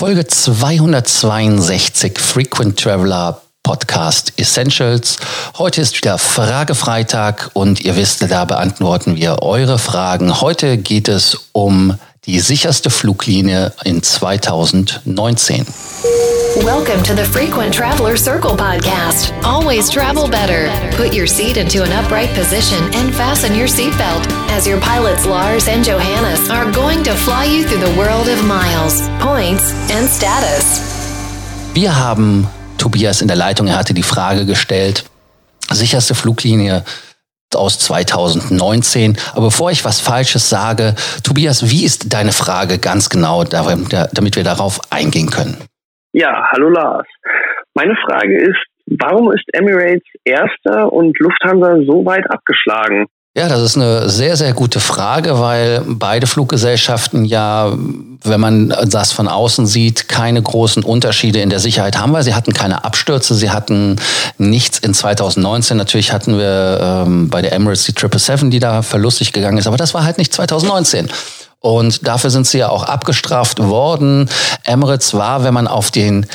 Folge 262 Frequent Traveler Podcast Essentials. Heute ist wieder Fragefreitag und ihr wisst, da beantworten wir eure Fragen. Heute geht es um die sicherste Fluglinie in 2019. Welcome to the Frequent Traveler Circle podcast. Always travel better. Put your seat into an upright position and fasten your seatbelt as your pilots Lars and Johannes are going to fly you through the world of miles, points and status. Wir haben Tobias in der Leitung, er hatte die Frage gestellt, sicherste Fluglinie aus 2019. Aber bevor ich was Falsches sage, Tobias, wie ist deine Frage ganz genau, damit wir darauf eingehen können? Ja, hallo Lars. Meine Frage ist, warum ist Emirates erster und Lufthansa so weit abgeschlagen? Ja, das ist eine sehr, sehr gute Frage, weil beide Fluggesellschaften ja, wenn man das von außen sieht, keine großen Unterschiede in der Sicherheit haben, weil sie hatten keine Abstürze, sie hatten nichts in 2019. Natürlich hatten wir ähm, bei der Emirates die 777, die da verlustig gegangen ist, aber das war halt nicht 2019. Und dafür sind sie ja auch abgestraft worden. Emirates war, wenn man auf den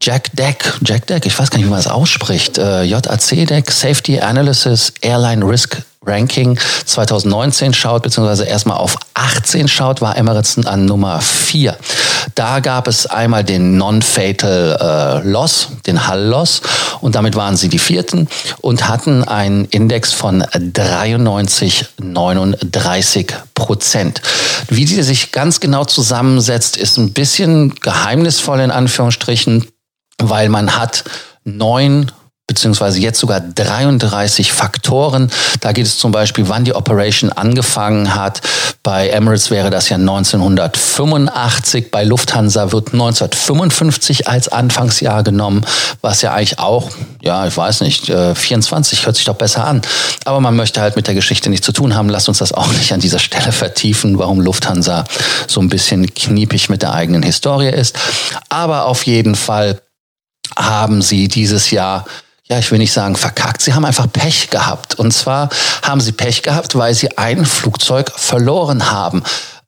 Jack Deck, Jack Deck, ich weiß gar nicht, wie man das ausspricht, äh, JAC Deck, Safety Analysis Airline Risk Ranking 2019 schaut, beziehungsweise erstmal auf 18 schaut, war Emirates an Nummer 4. Da gab es einmal den Non-Fatal äh, Loss, den Hull-Loss, und damit waren sie die vierten und hatten einen Index von 93, 39 Prozent. Wie die sich ganz genau zusammensetzt, ist ein bisschen geheimnisvoll in Anführungsstrichen, weil man hat neun beziehungsweise jetzt sogar 33 Faktoren. Da geht es zum Beispiel, wann die Operation angefangen hat. Bei Emirates wäre das ja 1985. Bei Lufthansa wird 1955 als Anfangsjahr genommen, was ja eigentlich auch, ja, ich weiß nicht, 24 äh, hört sich doch besser an. Aber man möchte halt mit der Geschichte nichts zu tun haben. Lasst uns das auch nicht an dieser Stelle vertiefen, warum Lufthansa so ein bisschen kniepig mit der eigenen Historie ist. Aber auf jeden Fall haben sie dieses Jahr ja, ich will nicht sagen verkackt, sie haben einfach Pech gehabt. Und zwar haben sie Pech gehabt, weil sie ein Flugzeug verloren haben.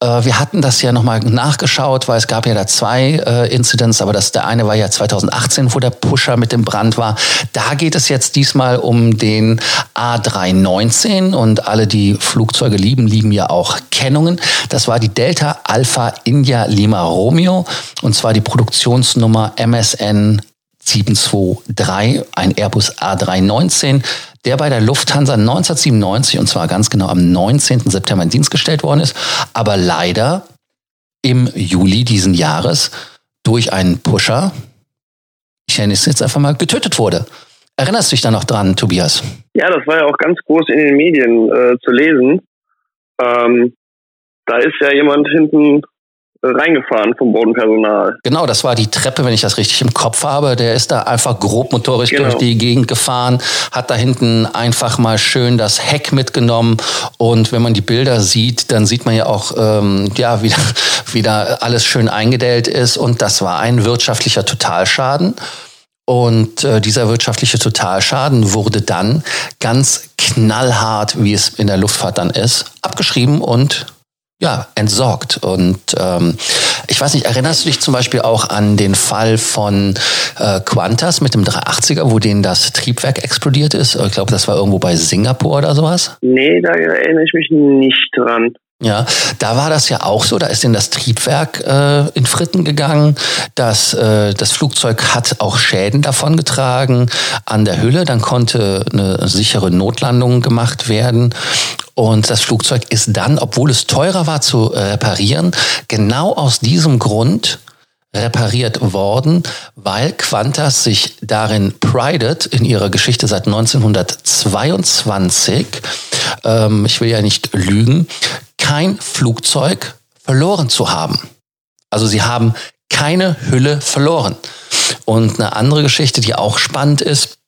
Äh, wir hatten das ja nochmal nachgeschaut, weil es gab ja da zwei äh, Incidents, aber das, der eine war ja 2018, wo der Pusher mit dem Brand war. Da geht es jetzt diesmal um den A319 und alle, die Flugzeuge lieben, lieben ja auch Kennungen. Das war die Delta Alpha India Lima Romeo und zwar die Produktionsnummer MSN 723, ein Airbus A319, der bei der Lufthansa 1997 und zwar ganz genau am 19. September in Dienst gestellt worden ist, aber leider im Juli diesen Jahres durch einen Pusher, ich nenne es jetzt einfach mal, getötet wurde. Erinnerst du dich da noch dran, Tobias? Ja, das war ja auch ganz groß in den Medien äh, zu lesen. Ähm, da ist ja jemand hinten reingefahren vom Bodenpersonal. Genau, das war die Treppe, wenn ich das richtig im Kopf habe. Der ist da einfach grobmotorisch genau. durch die Gegend gefahren, hat da hinten einfach mal schön das Heck mitgenommen. Und wenn man die Bilder sieht, dann sieht man ja auch, ähm, ja, wie, wie da alles schön eingedellt ist. Und das war ein wirtschaftlicher Totalschaden. Und äh, dieser wirtschaftliche Totalschaden wurde dann ganz knallhart, wie es in der Luftfahrt dann ist, abgeschrieben und ja, entsorgt. Und ähm, ich weiß nicht, erinnerst du dich zum Beispiel auch an den Fall von äh, Qantas mit dem 380er, wo denen das Triebwerk explodiert ist? Ich glaube, das war irgendwo bei Singapur oder sowas. Nee, da erinnere ich mich nicht dran. Ja, da war das ja auch so. Da ist in das Triebwerk äh, in Fritten gegangen. Das, äh, das Flugzeug hat auch Schäden davongetragen an der Hülle. Dann konnte eine sichere Notlandung gemacht werden. Und das Flugzeug ist dann, obwohl es teurer war zu äh, reparieren, genau aus diesem Grund repariert worden, weil Qantas sich darin pridet in ihrer Geschichte seit 1922, ähm, ich will ja nicht lügen, kein Flugzeug verloren zu haben. Also sie haben keine Hülle verloren. Und eine andere Geschichte, die auch spannend ist,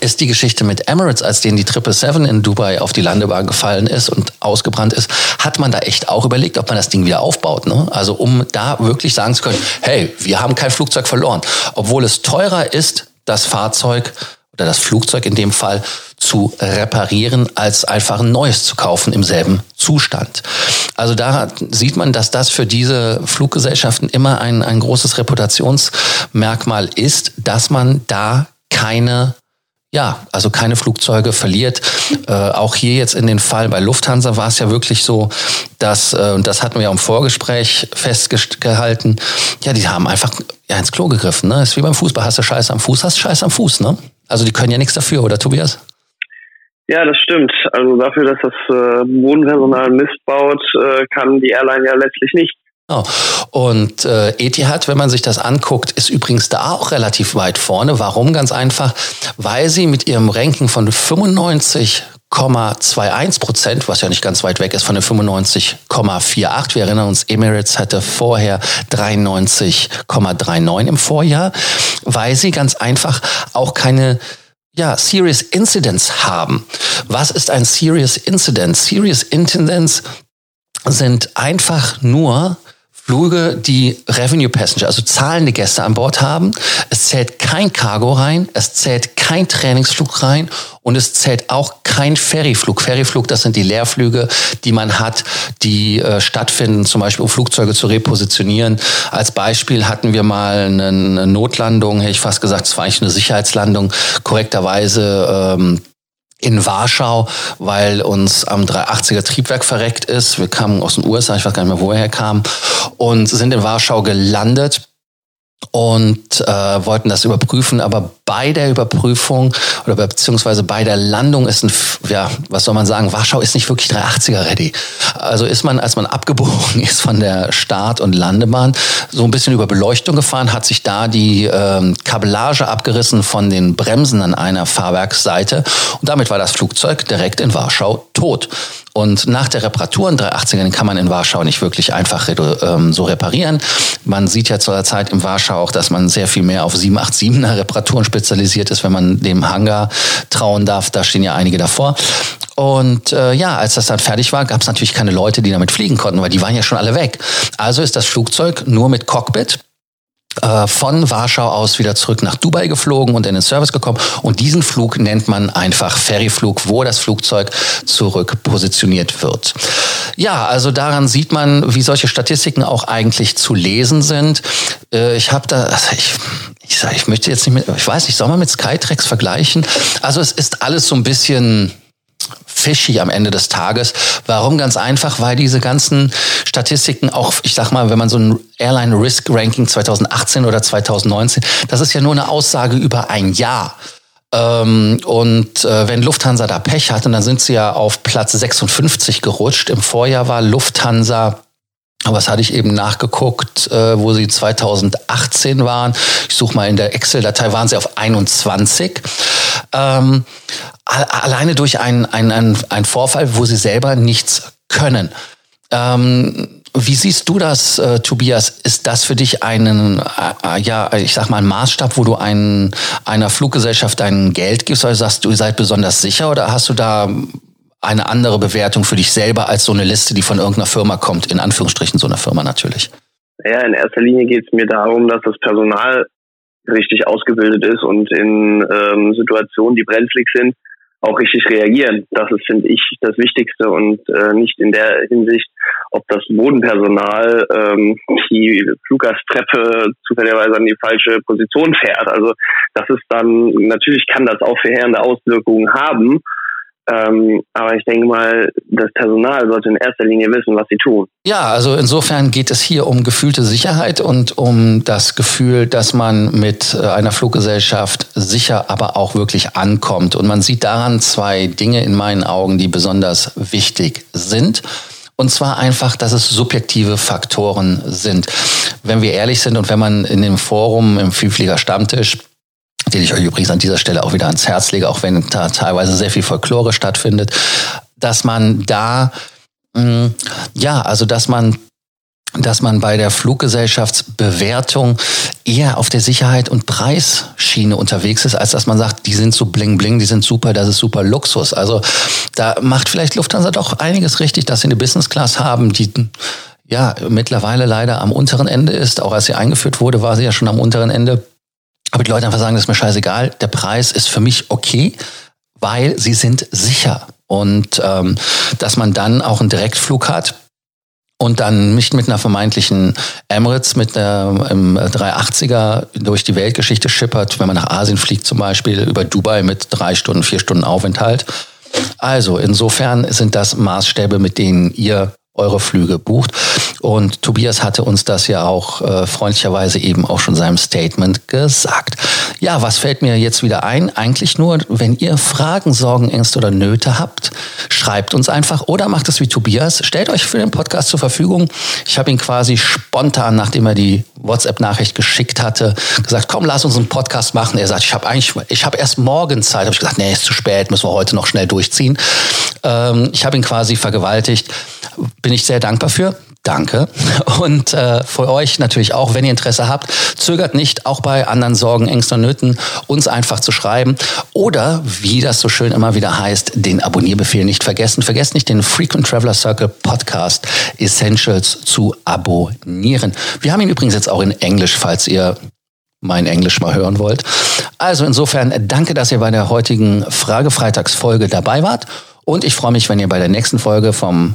ist die Geschichte mit Emirates, als denen die 777 in Dubai auf die Landebahn gefallen ist und ausgebrannt ist, hat man da echt auch überlegt, ob man das Ding wieder aufbaut. Ne? Also um da wirklich sagen zu können, hey, wir haben kein Flugzeug verloren. Obwohl es teurer ist, das Fahrzeug oder das Flugzeug in dem Fall zu reparieren, als einfach ein neues zu kaufen im selben Zustand. Also da sieht man, dass das für diese Fluggesellschaften immer ein, ein großes Reputationsmerkmal ist, dass man da keine ja, also keine Flugzeuge verliert. Äh, auch hier jetzt in den Fall bei Lufthansa war es ja wirklich so, dass, äh, und das hatten wir ja im Vorgespräch festgehalten, ja, die haben einfach ja, ins Klo gegriffen. Ne? Ist wie beim Fußball, hast du Scheiß am Fuß, hast du Scheiß am Fuß. Ne? Also die können ja nichts dafür, oder Tobias? Ja, das stimmt. Also dafür, dass das äh, Bodenpersonal Mist baut, äh, kann die Airline ja letztlich nicht. Oh. Und äh, Etihad, wenn man sich das anguckt, ist übrigens da auch relativ weit vorne. Warum? Ganz einfach, weil sie mit ihrem Ranking von 95,21 Prozent, was ja nicht ganz weit weg ist von den 95,48. Wir erinnern uns, Emirates hatte vorher 93,39 im Vorjahr, weil sie ganz einfach auch keine ja, Serious Incidents haben. Was ist ein Serious Incident? Serious Incidents sind einfach nur Flüge, die Revenue Passenger, also zahlende Gäste an Bord haben. Es zählt kein Cargo rein, es zählt kein Trainingsflug rein und es zählt auch kein Ferryflug. Ferryflug, das sind die Leerflüge, die man hat, die äh, stattfinden, zum Beispiel um Flugzeuge zu repositionieren. Als Beispiel hatten wir mal eine, eine Notlandung, hätte ich fast gesagt, es war eigentlich eine Sicherheitslandung, korrekterweise ähm, in Warschau, weil uns am 380er Triebwerk verreckt ist. Wir kamen aus den USA, ich weiß gar nicht mehr, wo wir herkamen, und sind in Warschau gelandet und äh, wollten das überprüfen, aber bei der Überprüfung oder beziehungsweise bei der Landung ist ein, ja, was soll man sagen, Warschau ist nicht wirklich 380er ready. Also ist man, als man abgebogen ist von der Start- und Landebahn, so ein bisschen über Beleuchtung gefahren, hat sich da die ähm, Kabellage abgerissen von den Bremsen an einer Fahrwerksseite. Und damit war das Flugzeug direkt in Warschau tot. Und nach der Reparatur in 380er kann man in Warschau nicht wirklich einfach ähm, so reparieren. Man sieht ja zur Zeit in Warschau auch, dass man sehr viel mehr auf 787er Reparaturen spezialisiert ist, wenn man dem Hangar trauen darf. Da stehen ja einige davor. Und äh, ja, als das dann fertig war, gab es natürlich keine Leute, die damit fliegen konnten, weil die waren ja schon alle weg. Also ist das Flugzeug nur mit Cockpit von Warschau aus wieder zurück nach Dubai geflogen und in den Service gekommen. Und diesen Flug nennt man einfach Ferryflug, wo das Flugzeug zurück positioniert wird. Ja, also daran sieht man, wie solche Statistiken auch eigentlich zu lesen sind. Äh, ich habe da, ich, ich, sag, ich möchte jetzt nicht mit, ich weiß nicht, soll man mit Skytrax vergleichen? Also es ist alles so ein bisschen fishy am Ende des Tages. Warum? Ganz einfach, weil diese ganzen Statistiken auch, ich sag mal, wenn man so ein Airline Risk Ranking 2018 oder 2019, das ist ja nur eine Aussage über ein Jahr. Ähm, und äh, wenn Lufthansa da Pech hatte, dann sind sie ja auf Platz 56 gerutscht. Im Vorjahr war Lufthansa was hatte ich eben nachgeguckt, äh, wo sie 2018 waren. Ich suche mal in der Excel-Datei, waren sie auf 21. Ähm, alleine durch einen, einen, einen Vorfall, wo sie selber nichts können. Ähm, wie siehst du das, äh, Tobias? Ist das für dich einen, äh, ja, ich sag mal, ein Maßstab, wo du einen, einer Fluggesellschaft dein Geld gibst, oder sagst du, seid besonders sicher oder hast du da eine andere Bewertung für dich selber als so eine Liste, die von irgendeiner Firma kommt, in Anführungsstrichen so einer Firma natürlich? Ja, in erster Linie geht es mir darum, dass das Personal richtig ausgebildet ist und in ähm, Situationen, die brenzlig sind, auch richtig reagieren. Das ist, finde ich, das Wichtigste und äh, nicht in der Hinsicht, ob das Bodenpersonal ähm, die Fluggastreppe zufälligerweise an die falsche Position fährt. Also das ist dann, natürlich kann das auch verheerende Auswirkungen haben, ähm, aber ich denke mal, das Personal sollte in erster Linie wissen, was sie tun. Ja, also insofern geht es hier um gefühlte Sicherheit und um das Gefühl, dass man mit äh, einer Fluggesellschaft sicher, aber auch wirklich ankommt. Und man sieht daran zwei Dinge in meinen Augen, die besonders wichtig sind. Und zwar einfach, dass es subjektive Faktoren sind. Wenn wir ehrlich sind und wenn man in dem Forum im Vielflieger Stammtisch den ich euch übrigens an dieser Stelle auch wieder ans Herz lege, auch wenn da teilweise sehr viel Folklore stattfindet, dass man da, mh, mm, ja, also dass man dass man bei der Fluggesellschaftsbewertung eher auf der Sicherheit und Preisschiene unterwegs ist, als dass man sagt, die sind so bling bling, die sind super, das ist super Luxus. Also da macht vielleicht Lufthansa doch einiges richtig, dass sie eine Business Class haben, die ja mittlerweile leider am unteren Ende ist. Auch als sie eingeführt wurde, war sie ja schon am unteren Ende Aber die Leute einfach sagen, das ist mir scheißegal, der Preis ist für mich okay, weil sie sind sicher. Und ähm, dass man dann auch einen Direktflug hat, und dann nicht mit einer vermeintlichen Emirates mit einem 380er durch die Weltgeschichte schippert, wenn man nach Asien fliegt zum Beispiel, über Dubai mit drei Stunden, vier Stunden Aufenthalt. Also insofern sind das Maßstäbe, mit denen ihr eure Flüge bucht. Und Tobias hatte uns das ja auch äh, freundlicherweise eben auch schon seinem Statement gesagt. Ja, was fällt mir jetzt wieder ein? Eigentlich nur, wenn ihr Fragen, Sorgen, Ängste oder Nöte habt, schreibt uns einfach oder macht es wie Tobias. Stellt euch für den Podcast zur Verfügung. Ich habe ihn quasi spontan, nachdem er die WhatsApp-Nachricht geschickt hatte, gesagt, komm, lass uns einen Podcast machen. Er sagt, ich habe eigentlich, ich habe erst morgen Zeit. Habe ich gesagt, nee, ist zu spät, müssen wir heute noch schnell durchziehen. Ähm, ich habe ihn quasi vergewaltigt. Bin ich sehr dankbar für. Danke. Und äh, für euch natürlich auch, wenn ihr Interesse habt, zögert nicht, auch bei anderen Sorgen, Ängsten und Nöten, uns einfach zu schreiben. Oder, wie das so schön immer wieder heißt, den Abonnierbefehl nicht vergessen. Vergesst nicht, den Frequent Traveler Circle Podcast Essentials zu abonnieren. Wir haben ihn übrigens jetzt auch in Englisch, falls ihr mein Englisch mal hören wollt. Also insofern danke, dass ihr bei der heutigen Frage-Freitags-Folge dabei wart. Und ich freue mich, wenn ihr bei der nächsten Folge vom